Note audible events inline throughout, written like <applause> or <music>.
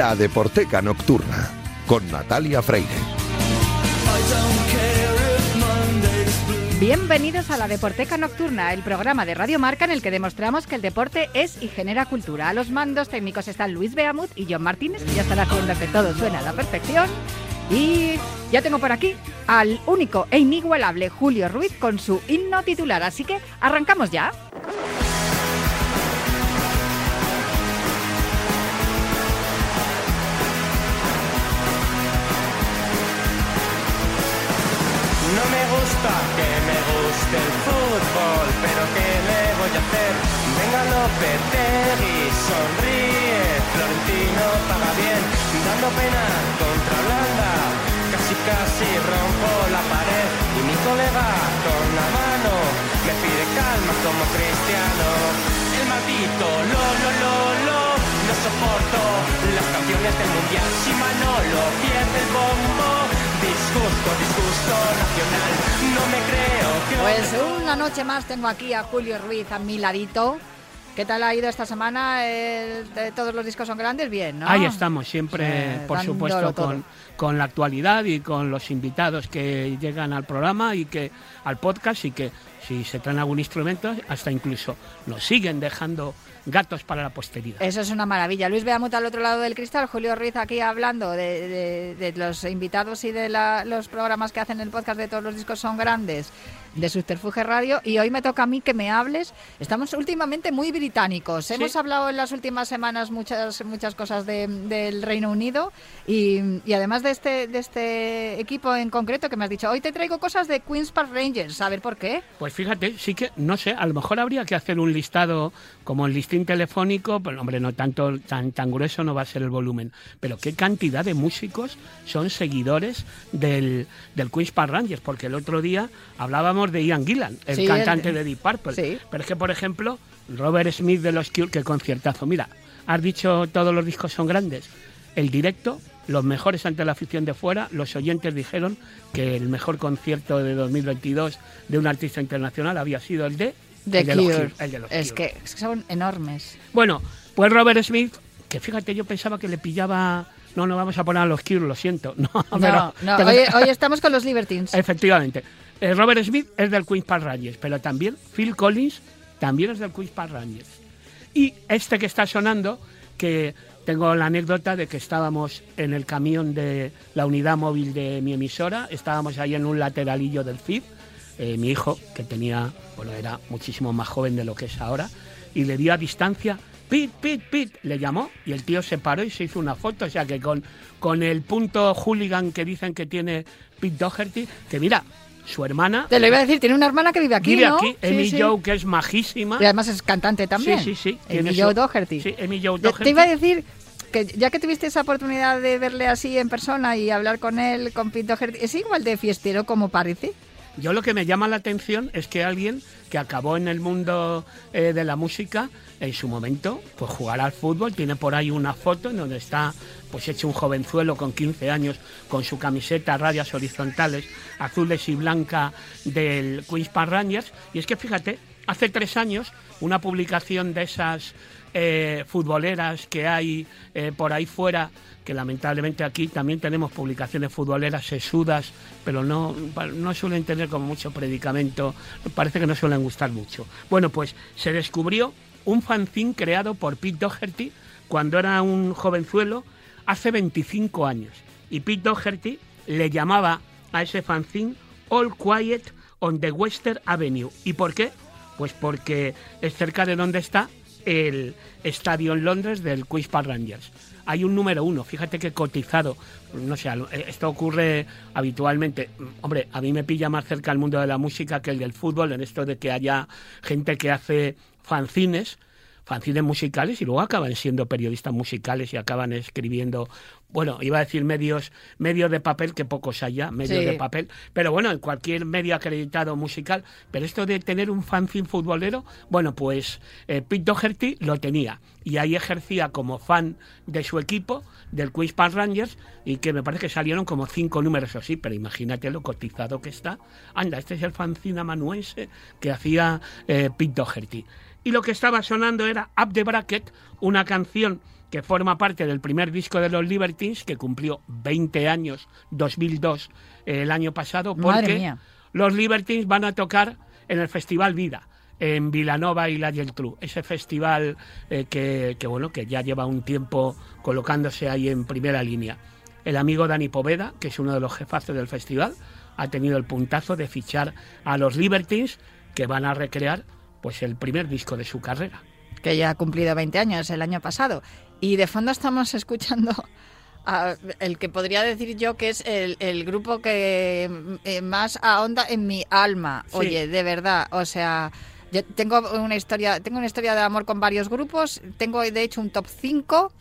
La Deporteca Nocturna, con Natalia Freire. Bienvenidos a la Deporteca Nocturna, el programa de Radio Marca en el que demostramos que el deporte es y genera cultura. A los mandos técnicos están Luis Beamut y John Martínez, que ya están haciendo que todo suene a la perfección. Y ya tengo por aquí al único e inigualable Julio Ruiz con su himno titular, así que arrancamos ya. Lopetegui, sonríe, Florentino paga bien, dando pena contra Holanda, casi casi rompo la pared y mi colega con la mano me pide calma como cristiano. El maldito lo lo lo lo no soporto las canciones del mundial si Manolo pierde el bombo disgusto, disgusto nacional. No me creo que. Pues una noche más tengo aquí a Julio Ruiz a mi ladito. ¿Qué tal ha ido esta semana? Eh, todos los discos son grandes, bien, ¿no? Ahí estamos, siempre, Sí, por supuesto, con, con la actualidad y con los invitados que llegan al programa y que al podcast y que si se traen algún instrumento, hasta incluso nos siguen dejando gatos para la posteridad. Eso es una maravilla. Luis Beamut al otro lado del cristal, Julio Ruiz aquí hablando de, de- de los invitados y de la- los programas que hacen el podcast de todos los discos son grandes de Subterfuge Radio y hoy me toca a mí que me hables. Estamos últimamente muy británicos. Sí. Hemos hablado en las últimas semanas muchas muchas cosas de- del Reino Unido y, y además de este de este equipo en concreto que me has dicho, hoy te traigo cosas de Queens Park Rangers. A ver por qué. Pues fíjate, sí que, no sé, a lo mejor habría que hacer un listado como el listín telefónico, pero hombre, no tanto, tan, tan grueso no va a ser el volumen, pero qué cantidad de músicos son seguidores del, del Queen's Park Rangers, porque el otro día hablábamos de Ian Gillan, el Sí, cantante el- de Deep Purple, sí. pero es que, por ejemplo, Robert Smith de los Cure, qué conciertazo, mira, has dicho todos los discos son grandes, el directo... Los mejores ante la afición de fuera, los oyentes dijeron que el mejor concierto de 2022 de un artista internacional había sido el de The el de los el de los es, que, es que son enormes. Bueno, pues Robert Smith, que fíjate, yo pensaba que le pillaba. No, no vamos a poner a los Cure, lo siento. <laughs> No, No, pero- no, <laughs> pero- hoy, hoy estamos con los Libertines. Efectivamente. Eh, Robert Smith es del Queen's Park Rangers, pero también Phil Collins también es del Queen's Park Rangers. Y este que está sonando, que tengo la anécdota de que estábamos en el camión de la unidad móvil de mi emisora, estábamos ahí en un lateralillo del FIB, eh, mi hijo, que tenía, bueno, era muchísimo más joven de lo que es ahora, y le dio a distancia, Pit, Pit, Pit, le llamó, y el tío se paró y se hizo una foto, o sea que con, con el punto hooligan que dicen que tiene Pete Doherty, que mira, su hermana Te lo iba a decir, tiene una hermana que vive aquí, vive ¿no? aquí, Sí, sí. Joe, que es majísima. Y además es cantante también. Sí, sí, sí. Tiene Joe Doherty. Sí, Amy Joe Te- Doherty. Te iba a decir que ya que tuviste esa oportunidad de verle así en persona y hablar con él, con Pete Doherty, ¿es igual de fiestero como parece? Yo lo que me llama la atención es que alguien que acabó en el mundo eh, de la música, en su momento, pues jugar al fútbol, tiene por ahí una foto en donde está pues hecho un jovenzuelo con 15 años con su camiseta a rayas horizontales azules y blanca del Queen's Park Rangers. Y es que fíjate, hace tres años una publicación de esas eh, futboleras que hay eh, por ahí fuera, que lamentablemente aquí también tenemos publicaciones futboleras sesudas, pero no, no suelen tener como mucho predicamento, parece que no suelen gustar mucho. Bueno, pues se descubrió un fanzine creado por Pete Doherty cuando era un jovenzuelo hace 25 años. Y Pete Doherty le llamaba a ese fanzine All Quiet on the Western Avenue. ¿Y por qué? Pues porque es cerca de donde está el estadio en Londres del Park Rangers. Hay un número uno, fíjate que cotizado, no sé, esto ocurre habitualmente. Hombre, a mí me pilla más cerca el mundo de la música que el del fútbol, en esto de que haya gente que hace fanzines, fanzines musicales y luego acaban siendo periodistas musicales y acaban escribiendo, bueno, iba a decir medios, medios de papel, que pocos haya, medios Sí. de papel, pero bueno, en cualquier medio acreditado musical, pero esto de tener un fanzine futbolero, bueno, pues eh, Pete Doherty lo tenía y ahí ejercía como fan de su equipo, del Queen's Park Rangers, y que me parece que salieron como cinco números o sí, pero imagínate lo cotizado que está. Anda, este es el fanzine amanuense que hacía eh, Pete Doherty. Y lo que estaba sonando era Up the Bracket, una canción que forma parte del primer disco de los Libertines, que cumplió 20 años, 2002, eh, el año pasado, porque los Libertines van a tocar en el Festival Vida en Vilanova y la Geltrú, ese festival eh, que, que, bueno que ya lleva un tiempo colocándose ahí en primera línea. El amigo Dani Poveda, que es uno de los jefazos del festival, ha tenido el puntazo de fichar a los Libertines que van a recrear pues el primer disco de su carrera. Que ya ha cumplido 20 años el año pasado. Y de fondo estamos <laughs> escuchando a el que podría decir yo que es el, el grupo que eh, más ahonda en mi alma. Sí. Oye, de verdad, o sea, yo tengo una historia, tengo una historia de amor con varios grupos, tengo de hecho un top 5.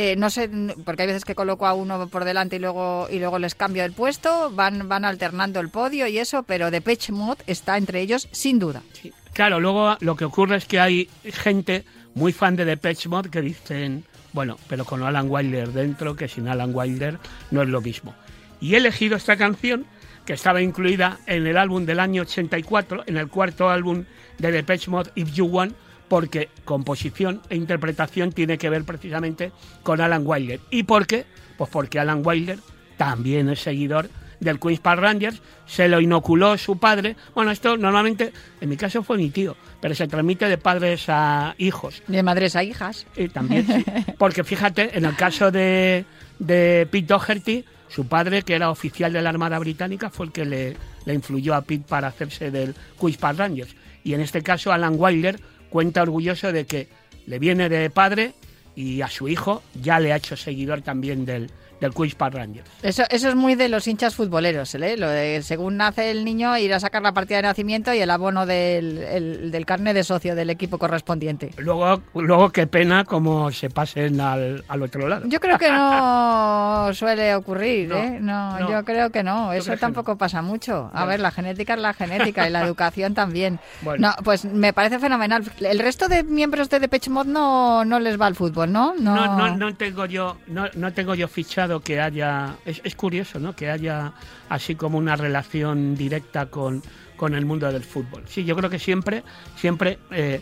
Eh, no sé, porque hay veces que coloco a uno por delante y luego y luego les cambio el puesto, van van alternando el podio y eso, pero Depeche Mode está entre ellos sin duda. Sí. Claro, luego lo que ocurre es que hay gente muy fan de Depeche Mode que dicen, bueno, pero con Alan Wilder dentro, que sin Alan Wilder no es lo mismo. Y he elegido esta canción que estaba incluida en el álbum del año 84, en el cuarto álbum de Depeche Mode, If You Want, porque composición e interpretación tiene que ver precisamente con Alan Wilder. ¿Y por qué? Pues porque Alan Wilder también es seguidor del Queen's Park Rangers, se lo inoculó su padre. Bueno, esto normalmente, en mi caso fue mi tío, pero se transmite de padres a hijos. De madres a hijas. Y también, sí. <laughs> Porque fíjate, en el caso de, de Pete Doherty, su padre, que era oficial de la Armada Británica, fue el que le, le influyó a Pete para hacerse del Queen's Park Rangers. Y en este caso, Alan Wilder cuenta orgulloso de que le viene de padre y a su hijo ya le ha hecho seguidor también del, del Queen's Park Rangers. Eso, eso es muy de los hinchas futboleros, ¿eh? Lo de, según nace el niño, ir a sacar la partida de nacimiento y el abono del, el- del carnet de socio del equipo correspondiente. Luego, luego qué pena como se pasen al, al otro lado. Yo creo que no <laughs> suele ocurrir, No, ¿eh? No, no. yo creo que no. ¿Tú Eso tampoco pasa mucho. A No. ver, la genética es la genética y la <laughs> educación también. Bueno. No, pues me parece fenomenal. El resto de miembros de Depeche Mode no, no les va al fútbol, ¿no? No, No, no, no tengo yo, no, no tengo yo fichado que haya, es, es curioso, ¿no? Que haya así como una relación directa con, con el mundo del fútbol. Sí, yo creo que siempre, siempre, eh,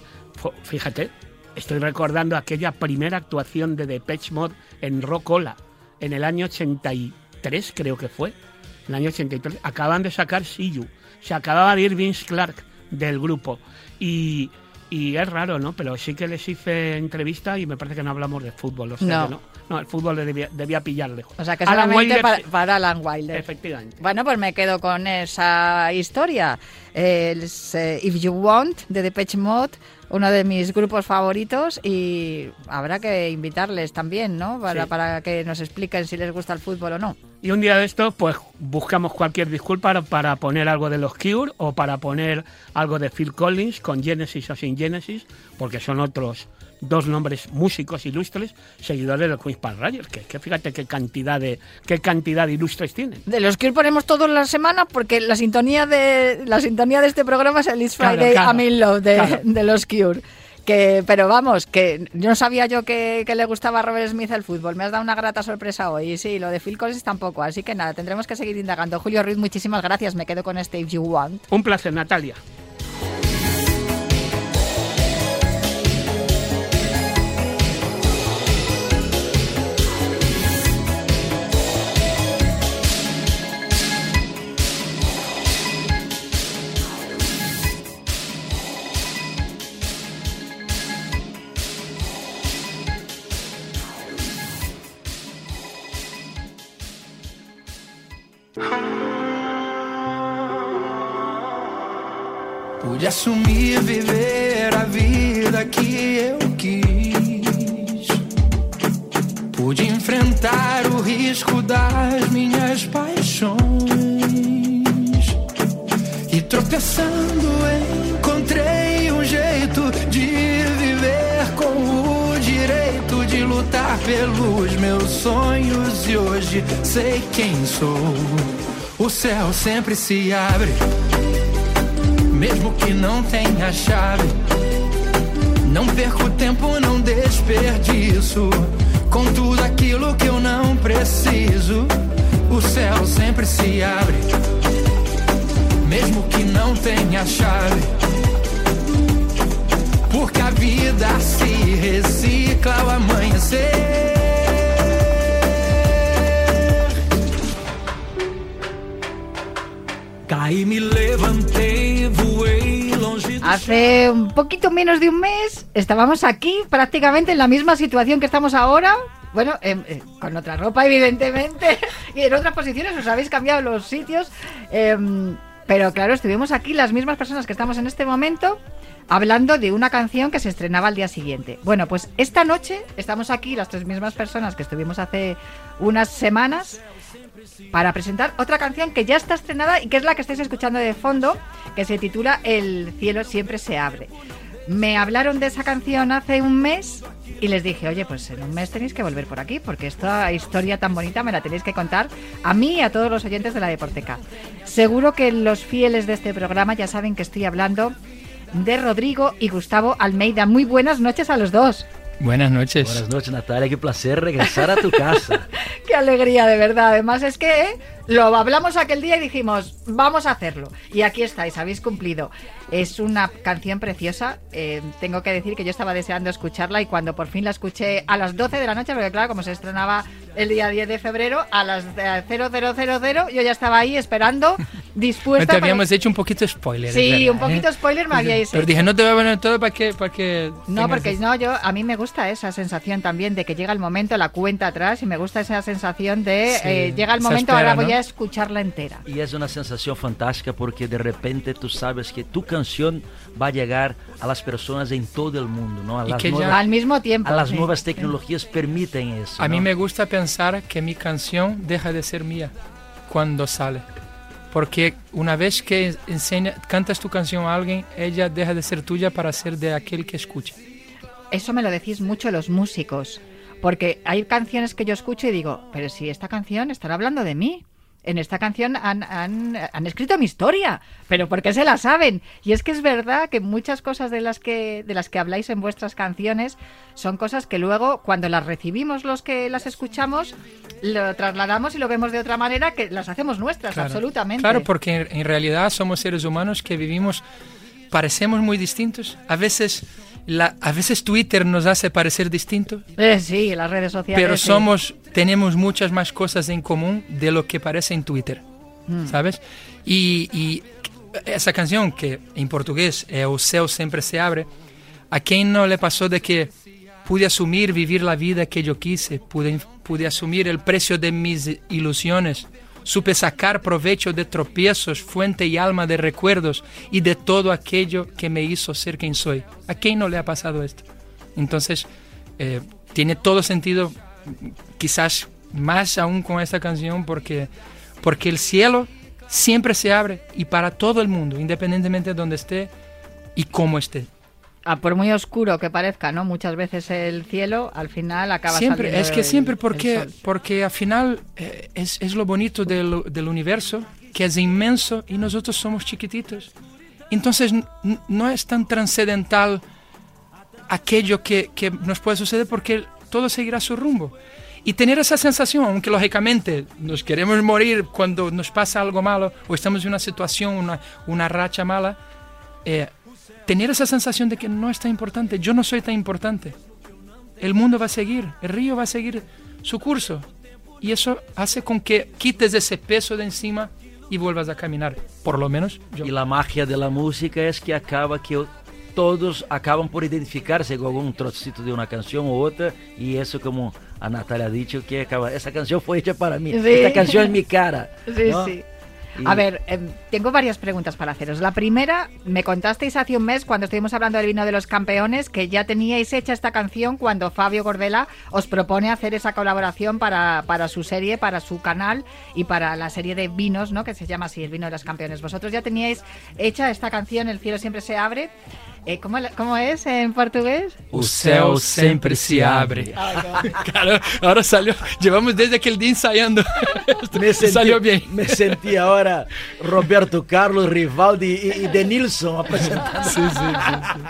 fíjate, estoy recordando aquella primera actuación de Depeche Mode en Rockola en el año 83, creo que fue, en el año 83. Acaban de sacar See You, se acababa de ir Vince Clark del grupo y y es raro, ¿no? Pero sí que les hice entrevista y me parece que no hablamos de fútbol. O sea No. que no. No, el fútbol le debía, debía pillar lejos. O sea, que Alan solamente para, Alan Wilder. Efectivamente. Bueno, pues me quedo con esa historia. Es, eh, If You Want, de Depeche Mode, uno de mis grupos favoritos y habrá que invitarles también, ¿no? Para, Sí. para que nos expliquen si les gusta el fútbol o no. Y un día de esto, pues buscamos cualquier disculpa para, para poner algo de los Cure o para poner algo de Phil Collins con Genesis o sin Genesis, porque son otros dos nombres músicos ilustres, seguidores de Queen's Park Rangers, que, que fíjate qué cantidad de qué cantidad de ilustres tienen. De los que ponemos todos la semana porque la sintonía de la sintonía de este programa es el It's Friday claro, I'm in Love de, claro. de los Cure. Que, pero vamos, que no sabía yo que, que le gustaba a Robert Smith el fútbol. Me has dado una grata sorpresa hoy. Y sí, lo de Phil Collins tampoco. Así que nada, tendremos que seguir indagando. Julio Ruiz, muchísimas gracias. Me quedo con este If You Want. Un placer, Natalia. Enfrentar o risco das minhas paixões. E tropeçando encontrei um jeito de viver com o direito de lutar pelos meus sonhos. E hoje sei quem sou. O céu sempre se abre mesmo que não tenha chave. Não perco tempo, não desperdiço com tudo aquilo que eu não preciso. O céu sempre se abre, mesmo que não tenha chave. Por porque a vida se recicla ao amanhecer. Caí, me levantei, voei longe Hace un poquito menos de un mes estábamos aquí prácticamente en la misma situación que estamos ahora. Bueno, em, eh, con otra ropa, evidentemente, <laughs> y en otras posiciones os habéis cambiado los sitios. em, pero claro, estuvimos aquí las mismas personas que estamos en este momento hablando de una canción que se estrenaba al día siguiente. Bueno, pues esta noche estamos aquí las tres mismas personas que estuvimos hace unas semanas para presentar otra canción que ya está estrenada y que es la que estáis escuchando de fondo, que se titula El cielo siempre se abre. Me hablaron de esa canción hace un mes y les dije, oye, pues en un mes tenéis que volver por aquí, porque esta historia tan bonita me la tenéis que contar a mí y a todos los oyentes de la Deporteca. Seguro que los fieles de este programa ya saben que estoy hablando de Rodrigo y Gustavo Almeida. Muy buenas noches a los dos. Buenas noches. Buenas noches, Natalia. Qué placer regresar a tu casa. <laughs> Qué alegría, de verdad. Además es que ¿eh? lo hablamos aquel día y dijimos, vamos a hacerlo. Y aquí estáis, habéis cumplido. Es una canción preciosa. eh, tengo que decir que yo estaba deseando escucharla y cuando por fin la escuché a las 12 de la noche, porque claro, como se estrenaba el día 10 de febrero, a las eh, 0000 yo ya estaba ahí esperando, dispuesta. Te para- habíamos hecho un poquito spoiler. Sí, es verdad, un poquito ¿eh? spoiler me habíais Pero hecho. dije, no te voy a poner todo para que... Para que No, porque no, yo a mí me gusta esa sensación también de que llega el momento, la cuenta atrás y me gusta esa sensación de Sí, eh, llega el momento, espera, ahora voy a escucharla entera. Y es una sensación fantástica porque de repente tú sabes que tu canción va a llegar a las personas en todo el mundo, ¿no? A Y las, que ya- nuevas, Al mismo tiempo. a las sí. nuevas tecnologías permiten eso. A mí me gusta pensar que mi canción deja de ser mía cuando sale. Porque una vez que enseña, cantas tu canción a alguien, ella deja de ser tuya para ser de aquel que escucha. Eso me lo decís mucho los músicos, porque hay canciones que yo escucho y digo, pero si esta canción están hablando de mí. En esta canción han, han- han escrito mi historia, pero ¿por qué se la saben? Y es que es verdad que muchas cosas de las que, de las que habláis en vuestras canciones son cosas que luego, cuando las recibimos los que las escuchamos, lo trasladamos y lo vemos de otra manera que las hacemos nuestras, Claro. absolutamente. Claro, porque en, realidad somos seres humanos que vivimos, parecemos muy distintos. A veces, la, a veces Twitter nos hace parecer distintos, Eh, sí, las redes sociales. pero sí. Tenemos muchas más cosas en común de lo que parece en Twitter, Mm. ¿sabes? Y, y esa canción que en portugués es O céu sempre se abre, ¿a quién no le pasó de que pude asumir vivir la vida que yo quise, pude, pude asumir el precio de mis ilusiones, supe sacar provecho de tropiezos, fuente y alma de recuerdos y de todo aquello que me hizo ser quien soy? ¿A quién no le ha pasado esto? Entonces, eh, tiene todo sentido, quizás más aún con esta canción, porque, porque el cielo siempre se abre y para todo el mundo, independientemente de donde esté y cómo esté. Ah, por muy oscuro que parezca, ¿no? Muchas veces el cielo al final acaba Siempre, saliendo es que el- siempre porque, porque al final eh, es, es lo bonito del, del universo, que es inmenso y nosotros somos chiquititos. Entonces no es tan trascendental aquello que, que nos puede suceder porque todo seguirá su rumbo. Y tener esa sensación, aunque lógicamente nos queremos morir cuando nos pasa algo malo o estamos en una situación, una, una racha mala, eh, tener esa sensación de que no es tan importante, yo no soy tan importante. El mundo va a seguir, el río va a seguir su curso. Y eso hace con que quites ese peso de encima y vuelvas a caminar. Por lo menos yo. Y la magia de la música es que acaba que todos acaban por identificarse con algún trocito de una canción u otra y eso como a Natalia ha dicho que acaba, esa canción fue hecha para mí, Sí. esta canción es mi cara. <laughs> Sí, ¿no? sí. Y- A ver, em, tengo varias preguntas para haceros. La primera, me contasteis hace un mes cuando estuvimos hablando del vino de los campeones que ya teníais hecha esta canción cuando Fabio Gordela os propone hacer esa colaboración para, para su serie, para su canal y para la serie de vinos, ¿no? Que se llama así, el vino de los campeones. Vosotros ya teníais hecha esta canción, El cielo siempre se abre. Eh, ¿cómo, la- ¿Cómo es en portugués? O céu sempre se abre. <laughs> Claro, ahora salió. Llevamos desde aquel día ensayando. <laughs> Me sentí, salió bien. Me sentí ahora Roberto Carlos, Rivaldi y, y Denilson <laughs> presentando. Sí, sí, sí, sí.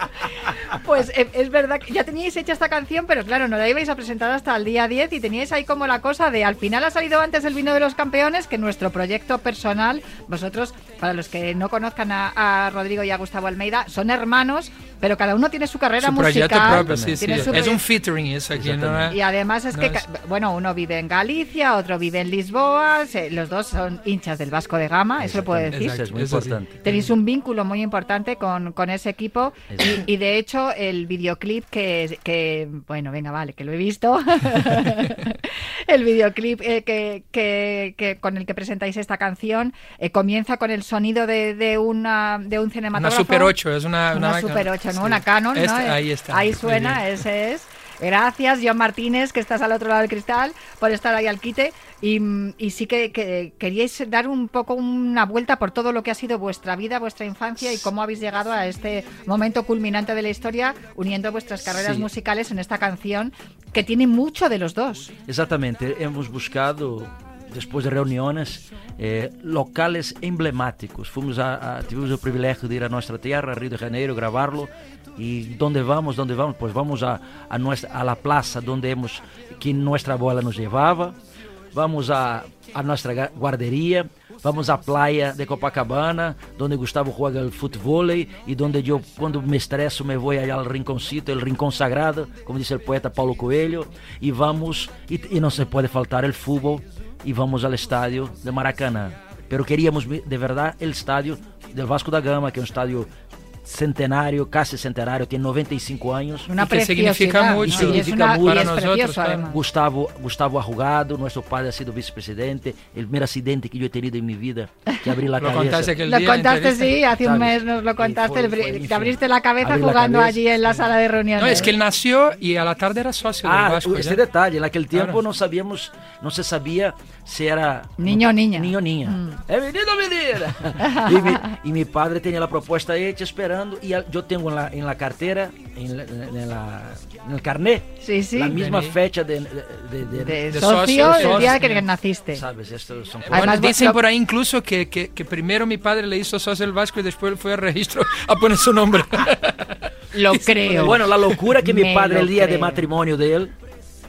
Pues eh, es verdad que ya teníais hecha esta canción, pero claro, no la ibais a presentar hasta el día 10 y teníais ahí como la cosa de al final ha salido antes el vino de los campeones que nuestro proyecto personal. Vosotros, para los que no conozcan a, a Rodrigo y a Gustavo Almeida, son hermanos pero cada uno tiene su carrera Su musical. propio, sí, sí. tiene su Es un featuring eso aquí, ¿no? Y además es No que, es- ca- bueno, uno vive en Galicia, otro vive en Lisboa, se- los dos son hinchas del Vasco de Gama, eso lo puedo decir. Eso es muy Eso sí. importante. Tenéis un vínculo muy importante con, con ese equipo Exacto. y, y de hecho el videoclip que, que, bueno, venga, vale, que lo he visto, <laughs> el videoclip eh, que, que- que con el que presentáis esta canción eh, comienza con el sonido de, de, una, de un Una cinematógrafo. Super 8, es una... Una, Super 8, ¿no? Una Canon, Este- ¿no? Ahí está. Ahí suena, ese es. Gracias, John Martínez, que estás al otro lado del cristal, por estar ahí al quite. Y, mm, y sí que, que queríais dar un poco una vuelta por todo lo que ha sido vuestra vida, vuestra infancia y cómo habéis llegado a este momento culminante de la historia, uniendo vuestras carreras Sí. musicales en esta canción que tiene mucho de los dos. Exatamente, hemos buscado, depois de reuniões, eh, locales emblemáticos. Fomos a, a- tivemos o privilégio de ir a nossa terra, Rio de Janeiro, gravarlo. E onde vamos, onde vamos? Pois vamos a, a, a la plaza hemos, que nossa abuela nos levava. Vamos a, a nossa guarderia. Vamos à praia de Copacabana, donde Gustavo juega el futebol e donde eu, quando me estresso, me vou ao rinconcito, el rincón sagrado, como disse o poeta Paulo Coelho, e vamos, e, e não se pode faltar el fútbol, e vamos ao estádio de Maracanã. Pero queríamos ver, de verdade el estádio del Vasco da Gama, que é um estádio centenário, casi centenário, tem 95 anos. Una Y que significa mucho y es, Significa una- y mucho es para nosotros. Gustavo, Gustavo Arrugado, nuestro padre ha sido vicepresidente, el primer accidente que yo he tenido en mi vida, que abrí la Lo cabeza. contaste aquel Lo día contaste, sí, hace un mes nos lo contaste. fue- el fue te abriste la cabeza Abrí la jugando cabeza. allí en la sala de reuniones. No, es que él nació y a la tarde era socio del Ah, Vasco. ese ya. detalle, en aquel tiempo Claro. no sabíamos, no se sabía si era Niño o niña. Niño o niña. Mm. ¿Es menino o menina? y, mi, y mi padre tenía la propuesta hecha esperando y al- yo tengo en la, en la cartera, en, la- en la- en el carnet, Sí, sí. la misma fecha de, de- de- de- de, de socio, socio, el día que naciste. ¿Sabes? Estos son Además, Bueno, dicen por ahí incluso que, que, que primero mi padre le hizo socio del Vasco y después fue al registro a poner su nombre. <laughs> Lo creo. Bueno, la locura que mi padre el día de creo. matrimonio de él,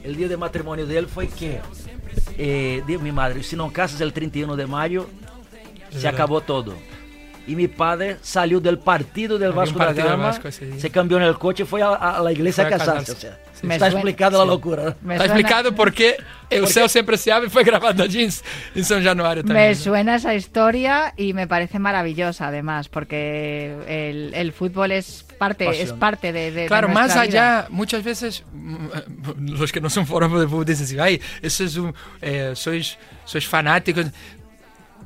el día de matrimonio de él fue que, eh, dijo mi madre, si no casas el 31 de mayo, se acabó todo. Y mi padre salió del partido del Vasco da partido del Gama, Vasco día. se cambió en el coche y fue a, a la iglesia Fue a a casarse. casarse. o sea, Me está suena- explicada la locura. me, Está suena, explicado por qué El Céu Siempre Se Abre fue grabando allí en, en San Januario también. me suena esa historia y me parece maravillosa además, porque el, el fútbol es parte, Pasión. es parte de, de- de Claro, más nuestra vida. allá, muchas veces mm, <laughs> los que no son forógrafos de fútbol dicen así, ay, eso es un, eh, sois, sois fanáticos.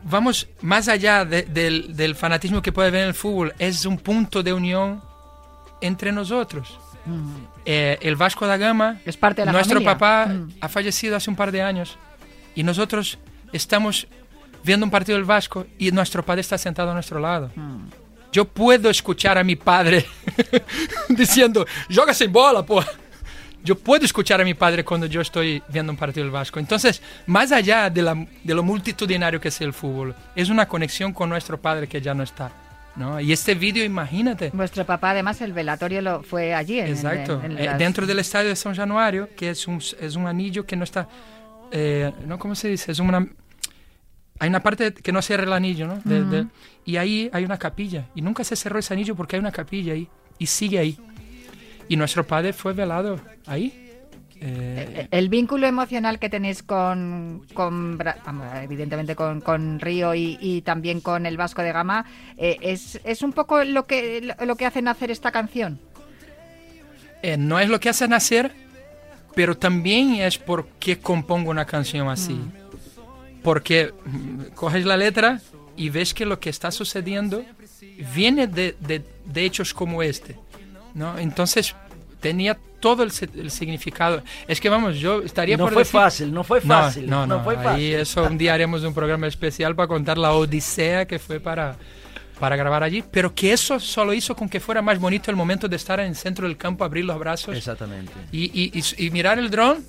Vamos más allá de- del, del fanatismo que puede haber en el fútbol, es un punto de unión entre nosotros. Eh, el Vasco da Gama, Es parte de la nuestro familia. papá Mm. ha fallecido hace un par de años y nosotros estamos viendo un partido del Vasco y nuestro padre está sentado a nuestro lado. Mm. Yo puedo escuchar a mi padre <laughs> diciendo, joga sin bola, po. Yo puedo escuchar a mi padre cuando yo estoy viendo un partido del Vasco. Entonces, más allá de, la, de lo multitudinario que es el fútbol, es una conexión con nuestro padre que ya no está. ¿no? Y este vídeo, imagínate. Vuestro papá, además, el velatorio lo fue allí. En, Exacto. en Eh, las- dentro del estadio de San Januario, que es un, es un anillo que no está. eh, ¿no? ¿Cómo se dice? Es una. Hay una parte que no cierra el anillo, ¿no? De- de- y ahí hay una capilla. Y nunca se cerró ese anillo porque hay una capilla ahí. Y sigue ahí. Y nuestro padre fue velado ahí. Eh, El vínculo emocional que tenéis con, evidentemente con, con Río y, y también con el Vasco de Gama, eh, es, es un poco lo que, lo que hace nacer esta canción. eh, no es lo que hace nacer, pero también es por qué compongo una canción así. Porque mm, coges la letra y ves que lo que está sucediendo viene de, de- de hechos como este. ¿No? Entonces tenía todo el, significado. Es que vamos, yo estaría No por fue decir- fácil, no fue No, fácil. No, no, fue fácil. eso un día haremos un programa especial para contar la odisea que fue para, para grabar allí, pero que eso solo hizo con que fuera más bonito el momento de estar en el centro del campo, abrir los brazos Exactamente. y, y- y- y mirar el dron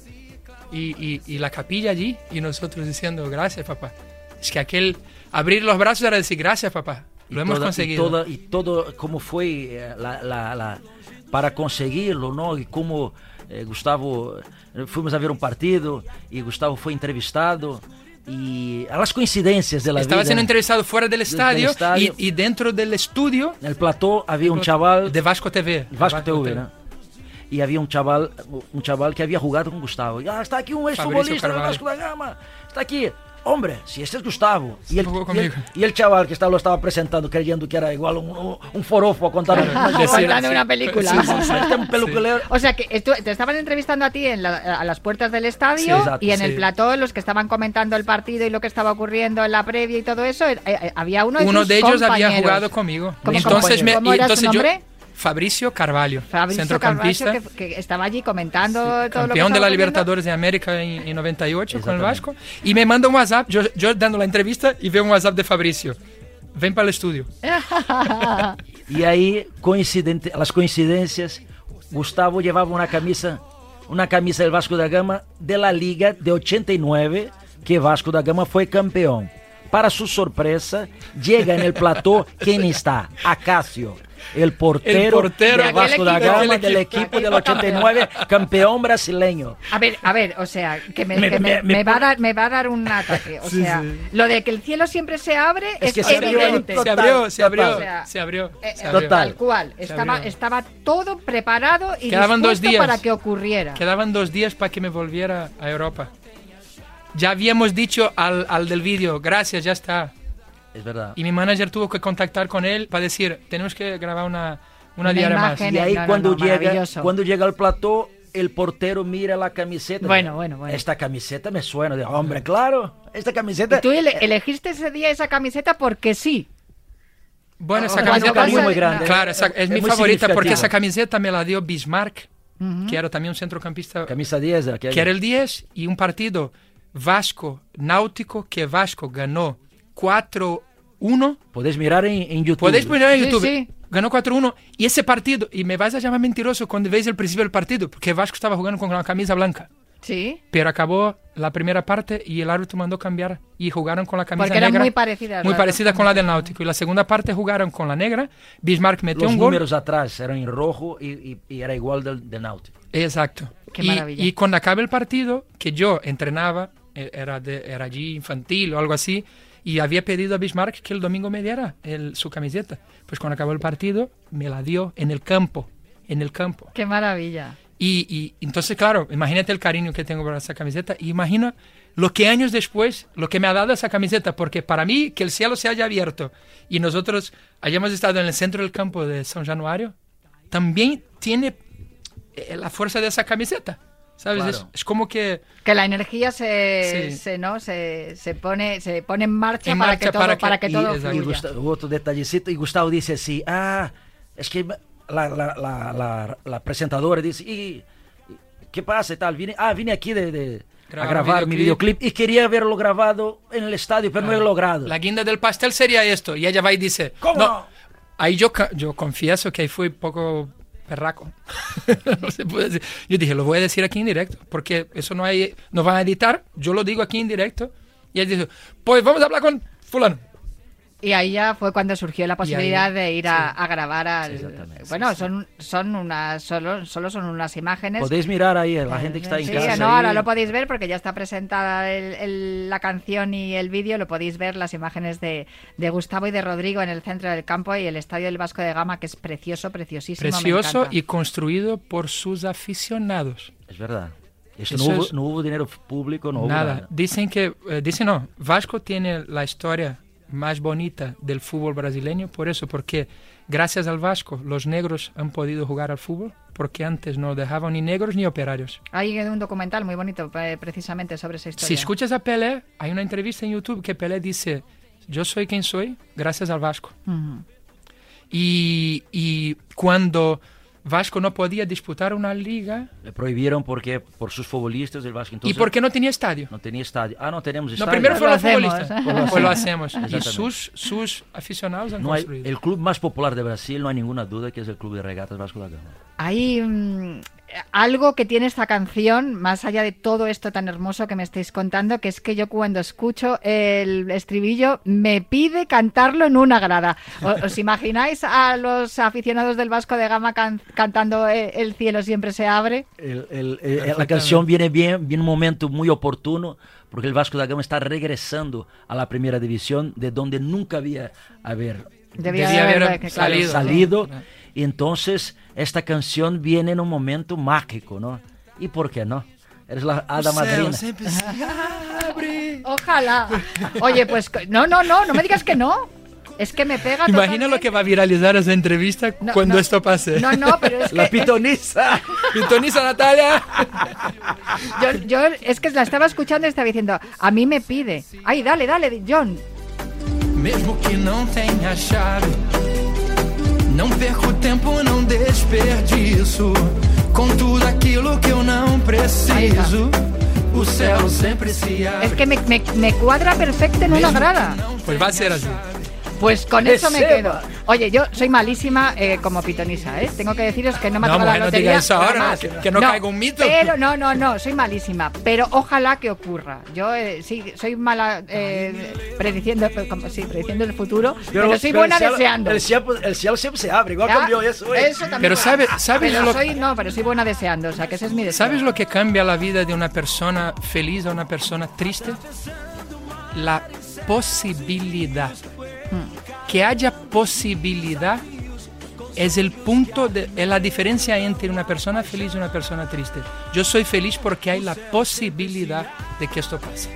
y, y- y la capilla allí y nosotros diciendo gracias papá. Es que aquel abrir los brazos era decir gracias papá, lo Y hemos toda- conseguido. Y, toda- y todo como fue eh, la, la- la- para conseguirlo, ¿no? Y como eh, Gustavo, eh, fuimos a ver un partido y Gustavo fue entrevistado y las coincidencias de la Estaba vida. siendo entrevistado fuera del estadio, estadio. Y, y dentro del estudio En el plató había un chaval de Vasco TV. Vasco TV, ¿no? Y había un chaval, un chaval que había jugado con Gustavo. Ya está aquí un exfutbolista del Carvalho. Vasco da Gama. Está aquí. Hombre, si este es Gustavo. Y el, y el, conmigo. y el chaval que estaba, lo estaba presentando creyendo que era igual un, un, forofo a contar una <laughs> Decir- Contando sí, una película. sí, sí, sí. Este un. O sea que te estaban entrevistando a ti en la- a las puertas del estadio Sí, exacto, y en sí. el plató los que estaban comentando el partido y lo que estaba ocurriendo en la previa y todo eso, eh, eh, había uno de Uno de ellos había jugado conmigo. ¿Cómo- entonces cómo- me, y entonces yo-? Fabricio Carvalho, Fabricio centrocampista. Carvalho, que, que estaba allí comentando todo lo que campeón de la. Libertadores de América en, en 98 con el. Vasco. Y me manda un WhatsApp, yo, yo dando la entrevista y veo un WhatsApp de Fabricio. Ven para el estudio. <laughs> Y ahí, coincidente, las coincidencias, Gustavo llevaba una camisa, una camisa del Vasco da Gama de la Liga de 89, que Vasco da Gama fue campeón. Para su sorpresa, llega en el plató, ¿quién está? Acacio. El portero, El portero de Vasco da Gama equipo. del equipo del 89, campeón brasileño. A ver, a ver, o sea, que me, Me- que me- me- va a dar, me va a dar un ataque. O sea, lo de que el cielo siempre se abre es, Es que se abrió evidente. Se abrió, se abrió, O sea, se abrió. Eh, se eh, abrió. Total. Tal cual. Se Estaba, abrió. estaba todo preparado y Quedaban dos días. para que ocurriera. Quedaban dos días para que me volviera a Europa. Ya habíamos dicho al, al del vídeo, gracias, ya está. Es verdad. Y mi manager tuvo que contactar con él para decir, tenemos que grabar una, una, Una diaria más. Y ahí No, cuando, no, llega, cuando llega al plató, el portero mira la camiseta. Bueno, bueno, bueno. Esta camiseta me suena de hombre, claro. Esta camiseta. Y tú ele- elegiste ese día esa camiseta porque sí. Bueno, esa camiseta pasa- muy, muy grande. Claro, esa- es, Es mi favorita porque esa camiseta me la dio Bismarck, Ujú. que era también un centrocampista, Camisa 10 de aquella. que era el 10 y un partido Vasco Náutico que Vasco ganó 4-1. Podéis mirar en, en YouTube. Podéis poner en Sí, YouTube. sí. Ganó 4-1 y ese partido, y me vais a llamar mentiroso cuando veis el principio del partido, porque Vasco estaba jugando con la camisa blanca. Sí. Pero acabó la primera parte y el árbitro mandó cambiar y jugaron con la camisa Porque negra. muy parecidas Muy parecida dos con la del Náutico. Y la segunda parte jugaron con la negra. Bismarck metió Los un gol. números atrás eran en rojo y, y- y era igual del, del Náutico. Exacto. Qué y, maravilla. y cuando acaba el partido, que yo entrenaba, eh, era, de, era allí infantil o algo así, y había pedido a Bismarck que el domingo me diera el- su camiseta. Pues cuando acabó el partido, me la dio en el campo. En el campo. Qué maravilla. Y, y entonces, claro, imagínate el cariño que tengo por esa camiseta. Y imagina lo que años después, lo que me ha dado esa camiseta. Porque para mí, que el cielo se haya abierto y nosotros hayamos estado en el centro del campo de San Januario, también tiene eh, la fuerza de esa camiseta. ¿Sabes? Claro. Es, es como que Que la energía se, Sí. se, ¿no? se, se pone se pone en marcha, En para, marcha que todo, para para que- que, y- todo exacto. Y fluya. Gustavo, otro detallecito. Y Gustavo dice así: Ah, es que la, la, la, la, la presentadora dice: ¿Y qué pasa y tal? Vine, ah, vine aquí de, de- a Grabar grabar mi videoclip. videoclip y quería haberlo grabado en el estadio, pero no he logrado. la guinda del pastel sería esto. Y ella va y dice, ¿Cómo no? Ahí yo, yo confieso que ahí fui poco perraco. <laughs> no se puede decir. Yo dije, lo voy a decir aquí en directo, porque eso no hay, no van a editar, yo lo digo aquí en directo. Y él dice, pues vamos a hablar con fulano. Y ahí ya fue cuando surgió la posibilidad ahí, de ir a, a grabar al... exactamente. bueno, son, son unas... Solo, solo son unas imágenes. Podéis mirar ahí, la gente que está en Sí, casa. no, ahí. ahora lo podéis ver porque ya está presentada el- el- la canción y el vídeo. Lo podéis ver las imágenes de, de Gustavo y de Rodrigo en el centro del campo y el estadio del Vasco de Gama, que es precioso, preciosísimo. Precioso y construido por sus aficionados. Es verdad. Esto Eso no, hubo, es- no hubo dinero público, no hubo nada. nada. Dicen que, eh, dicen no, Vasco tiene la historia más bonita del fútbol brasileño por eso, porque gracias al Vasco los negros han podido jugar al fútbol, porque antes no dejaban ni negros ni operarios. Hay un documental muy bonito eh, precisamente sobre esa historia. Si escuchas a Pelé, hay una entrevista en YouTube que Pelé dice, yo soy quien soy gracias al Vasco. Ujú. Y, y cuando Vasco no podía disputar una liga, Le prohibieron porque por sus futbolistas del Vasco. ¿y Entonces, por qué no tenía estadio? No tenía estadio. Ah, no tenemos No, estadio. primero Pues fueron lo los futbolistas, pues lo hacemos. Y sus, sus aficionados han No hay- construido. el club más popular de Brasil, no hay ninguna duda que es el Club de Regatas Vasco da Gama. Hay mm, algo que tiene esta canción, más allá de todo esto tan hermoso que me estáis contando, que es que yo cuando escucho el estribillo me pide cantarlo en una grada. ¿O- ¿Os imagináis a los aficionados del Vasco de Gama can- cantando eh, El cielo siempre se abre? El- el- eh, la canción viene bien, viene un momento muy oportuno porque el Vasco da Gama está regresando a la primera división, de donde nunca había haber Debía, Debía haber, haber que- salido. Y entonces esta canción viene en un momento mágico, ¿no? ¿Y por qué no? Eres la hada madrina. sempre se abre. Ojalá. Oye, pues no, no, no, no me digas que no. Es que me pega. Imagina lo que va a viralizar esa entrevista No, cuando no. esto pase. No, no, pero es <laughs> La que pitoniza. <laughs> Pintoniza Natalia. yo, yo es que la estaba escuchando y estaba diciendo, a mí me pide. Ay, dale, dale, John. Mesmo que não tenha chave. Não perco tempo, não desperdiço. Com tudo aquilo que eu não preciso. O céu sempre se abre. Es que me, me- me cuadra perfecto en una grada. Pues va a ser así. Pues con ¡Que eso me quedo. Oye, yo soy malísima eh, como pitonisa, ¿eh? Tengo que deciros que no me ha No, tocado la mujer, no lotería. eso ahora, jamás. que- que no caiga un mito. Pero no, no, no, soy malísima. Pero ojalá que ocurra. Yo eh, sí, soy mala eh, prediciendo, como- sí, prediciendo el futuro, pero, soy buena el cielo- deseando. El cielo, el cielo siempre se abre, igual Ya, cambió eso. ¿eh? eso también. Pero sabe- sabes Pero lo- soy, no, pero soy buena deseando, o sea, que ese es mi deseo. ¿Sabes lo que cambia la vida de una persona feliz a una persona triste? La posibilidad. Que haya posibilidad es el punto, de, es la diferencia entre una persona feliz y una persona triste. Yo soy feliz porque hay la posibilidad de que esto pase.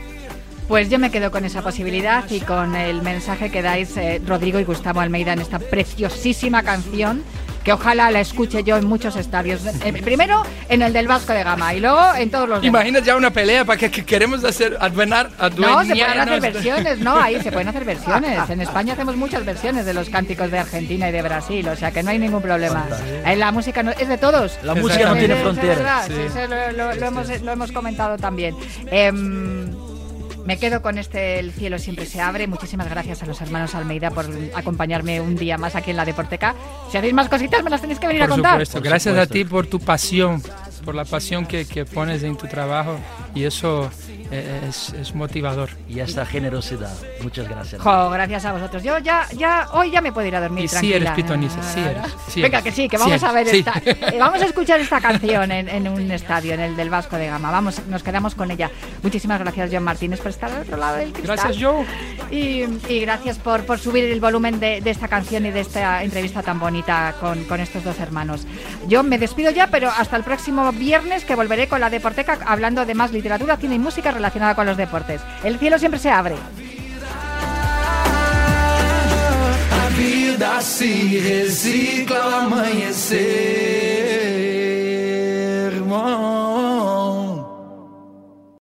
Pues yo me quedo con esa posibilidad y con el mensaje que dais eh, Rodrigo y Gustavo Almeida en esta preciosísima canción que ojalá la escuche yo en muchos estadios. Eh, primero en el del Vasco de Gama y luego en todos los. Imagina ya una pelea para que, que queremos hacer aduenar, No, se pueden hacer <laughs> versiones, no, ahí se pueden hacer versiones. En España hacemos muchas versiones de los cánticos de Argentina y de Brasil, o sea que no hay ningún problema. Eh, La música no- es de todos. La música no tiene sí, fronteras. Sí. sí, eso lo, lo- lo hemos, lo hemos comentado también. Em, me quedo con este El cielo siempre se abre. Muchísimas gracias a los hermanos Almeida por acompañarme un día más aquí en la Deporteca. Si hacéis más cositas, me las tenéis que venir a contar. supuesto. Por Gracias supuesto. a ti por tu pasión, por la pasión que, que pones en tu trabajo y eso es, es motivador. Y esta generosidad. Muchas gracias. Jo, gracias a vosotros. Yo ya, ya, hoy ya me puedo ir a dormir Y sí tranquila. eres pitoniza, sí eres, sí Venga, eres. que sí, que Sí vamos a ver sí. esta, eh, vamos a escuchar esta canción en, en un estadio, en el del Vasco de Gama. Vamos, nos quedamos con ella. Muchísimas gracias, John Martínez, por estar al otro lado del cristal. Gracias, Joe. Y, y gracias por, por subir el volumen de, de esta canción y de esta entrevista tan bonita con, con estos dos hermanos. Yo me despido ya, pero hasta el próximo viernes que volveré con la Deporteca hablando de más literatura, cine y música relacionada con los deportes. El cielo siempre se abre. Vida.